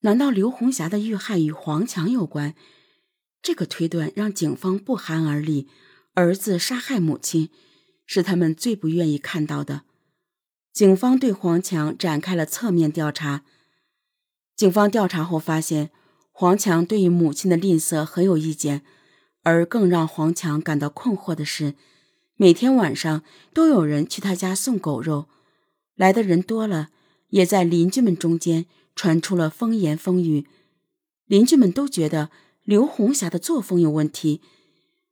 难道刘红霞的遇害与黄强有关？这个推断让警方不寒而栗。儿子杀害母亲，是他们最不愿意看到的。警方对黄强展开了侧面调查。警方调查后发现，黄强对于母亲的吝啬很有意见。而更让黄强感到困惑的是，每天晚上都有人去他家送狗肉，来的人多了，也在邻居们中间传出了风言风语。邻居们都觉得刘红霞的作风有问题。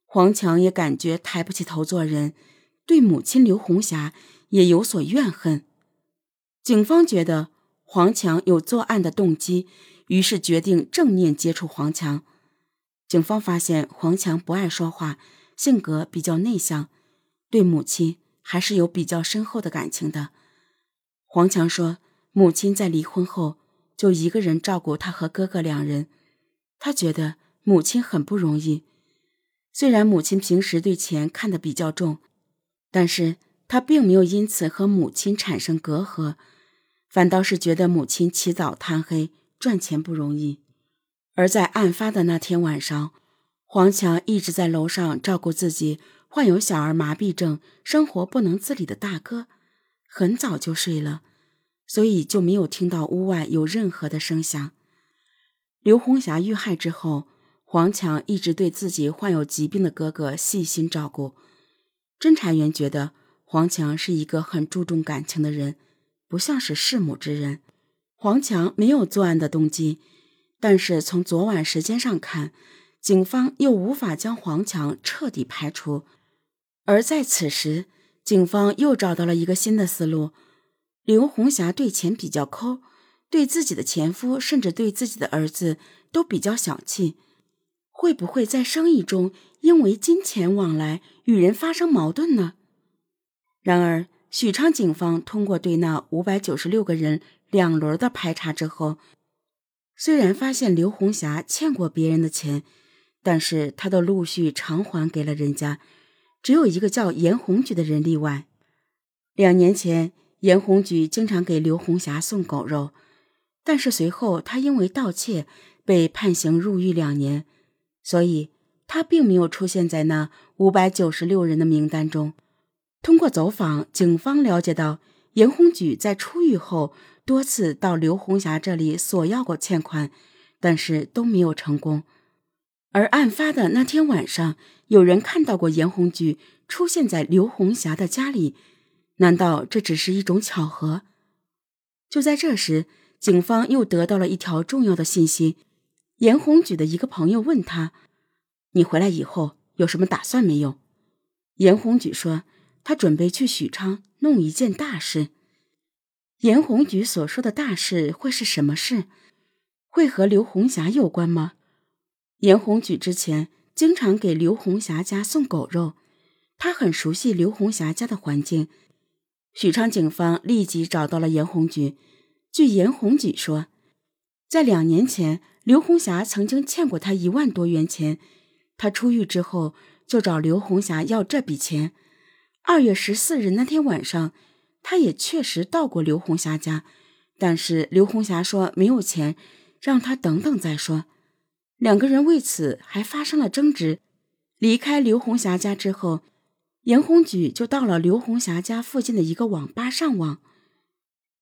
黄强也感觉抬不起头做人，对母亲刘红霞也有所怨恨。警方觉得黄强有作案的动机，于是决定正面接触黄强。警方发现黄强不爱说话，性格比较内向，对母亲还是有比较深厚的感情的。黄强说，母亲在离婚后就一个人照顾他和哥哥两人，他觉得母亲很不容易。虽然母亲平时对钱看得比较重，但是他并没有因此和母亲产生隔阂，反倒是觉得母亲起早贪黑赚钱不容易。而在案发的那天晚上，黄强一直在楼上照顾自己患有小儿麻痹症、生活不能自理的大哥，很早就睡了，所以就没有听到屋外有任何的声响。刘红霞遇害之后。黄强一直对自己患有疾病的哥哥细心照顾。侦查员觉得黄强是一个很注重感情的人，不像是弑母之人。黄强没有作案的动机，但是从昨晚时间上看，警方又无法将黄强彻底排除。而在此时，警方又找到了一个新的思路：刘红霞对钱比较抠，对自己的前夫甚至对自己的儿子都比较小气。会不会在生意中因为金钱往来与人发生矛盾呢？然而，许昌警方通过对那五百九十六个人两轮的排查之后，虽然发现刘红霞欠过别人的钱，但是她都陆续偿还给了人家，只有一个叫严红举的人例外。两年前，严红举经常给刘红霞送狗肉，但是随后他因为盗窃被判刑入狱两年。所以，他并没有出现在那五百九十六人的名单中。通过走访，警方了解到，严红举在出狱后多次到刘红霞这里索要过欠款，但是都没有成功。而案发的那天晚上，有人看到过严红举出现在刘红霞的家里，难道这只是一种巧合？就在这时，警方又得到了一条重要的信息。严红举的一个朋友问他：“你回来以后有什么打算没有？”严红举说：“他准备去许昌弄一件大事。”严红举所说的大事会是什么事？会和刘红霞有关吗？严红举之前经常给刘红霞家送狗肉，他很熟悉刘红霞家的环境。许昌警方立即找到了严红举。据严红举说，在两年前。刘红霞曾经欠过他一万多元钱，他出狱之后就找刘红霞要这笔钱。二月十四日那天晚上，他也确实到过刘红霞家，但是刘红霞说没有钱，让他等等再说。两个人为此还发生了争执。离开刘红霞家之后，严红举就到了刘红霞家附近的一个网吧上网。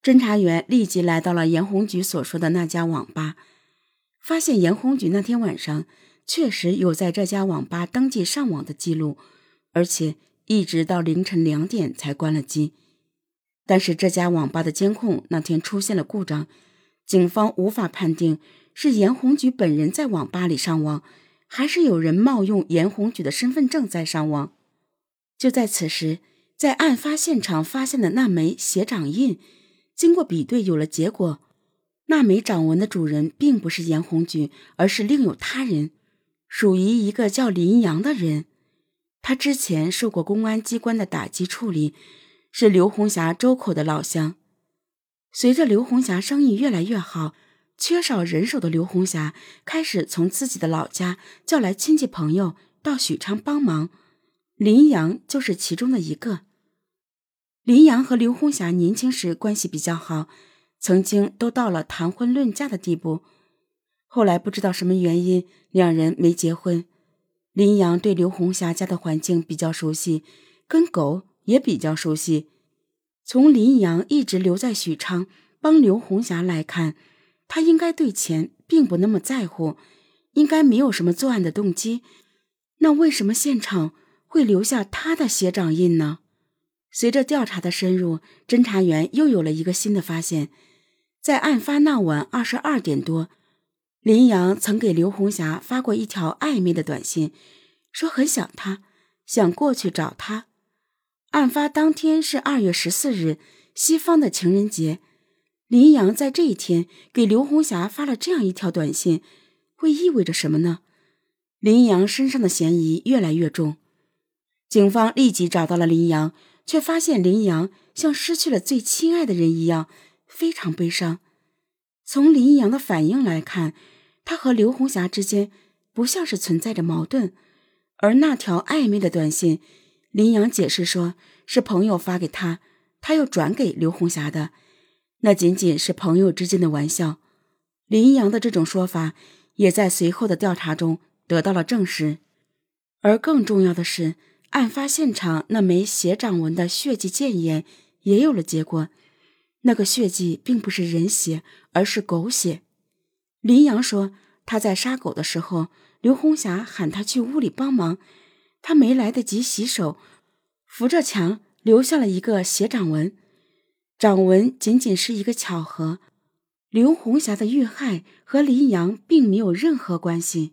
侦查员立即来到了严红举所说的那家网吧。发现严红举那天晚上确实有在这家网吧登记上网的记录，而且一直到凌晨两点才关了机。但是这家网吧的监控那天出现了故障，警方无法判定是严红举本人在网吧里上网，还是有人冒用严红举的身份证在上网。就在此时，在案发现场发现的那枚血掌印，经过比对有了结果。那枚掌纹的主人并不是严红军，而是另有他人，属于一个叫林阳的人。他之前受过公安机关的打击处理，是刘红霞周口的老乡。随着刘红霞生意越来越好，缺少人手的刘红霞开始从自己的老家叫来亲戚朋友到许昌帮忙，林阳就是其中的一个。林阳和刘红霞年轻时关系比较好。曾经都到了谈婚论嫁的地步，后来不知道什么原因，两人没结婚。林阳对刘红霞家的环境比较熟悉，跟狗也比较熟悉。从林阳一直留在许昌帮刘红霞来看，他应该对钱并不那么在乎，应该没有什么作案的动机。那为什么现场会留下他的血掌印呢？随着调查的深入，侦查员又有了一个新的发现：在案发那晚二十二点多，林阳曾给刘红霞发过一条暧昧的短信，说很想她，想过去找她。案发当天是二月十四日，西方的情人节。林阳在这一天给刘红霞发了这样一条短信，会意味着什么呢？林阳身上的嫌疑越来越重，警方立即找到了林阳，却发现林阳像失去了最亲爱的人一样，非常悲伤。从林阳的反应来看，他和刘红霞之间不像是存在着矛盾，而那条暧昧的短信。林阳解释说，是朋友发给他，他又转给刘红霞的，那仅仅是朋友之间的玩笑。林阳的这种说法也在随后的调查中得到了证实。而更重要的是，案发现场那枚血掌纹的血迹检验也有了结果，那个血迹并不是人血，而是狗血。林阳说，他在杀狗的时候，刘红霞喊他去屋里帮忙。他没来得及洗手，扶着墙留下了一个血掌纹，掌纹仅仅是一个巧合。刘红霞的遇害和林阳并没有任何关系。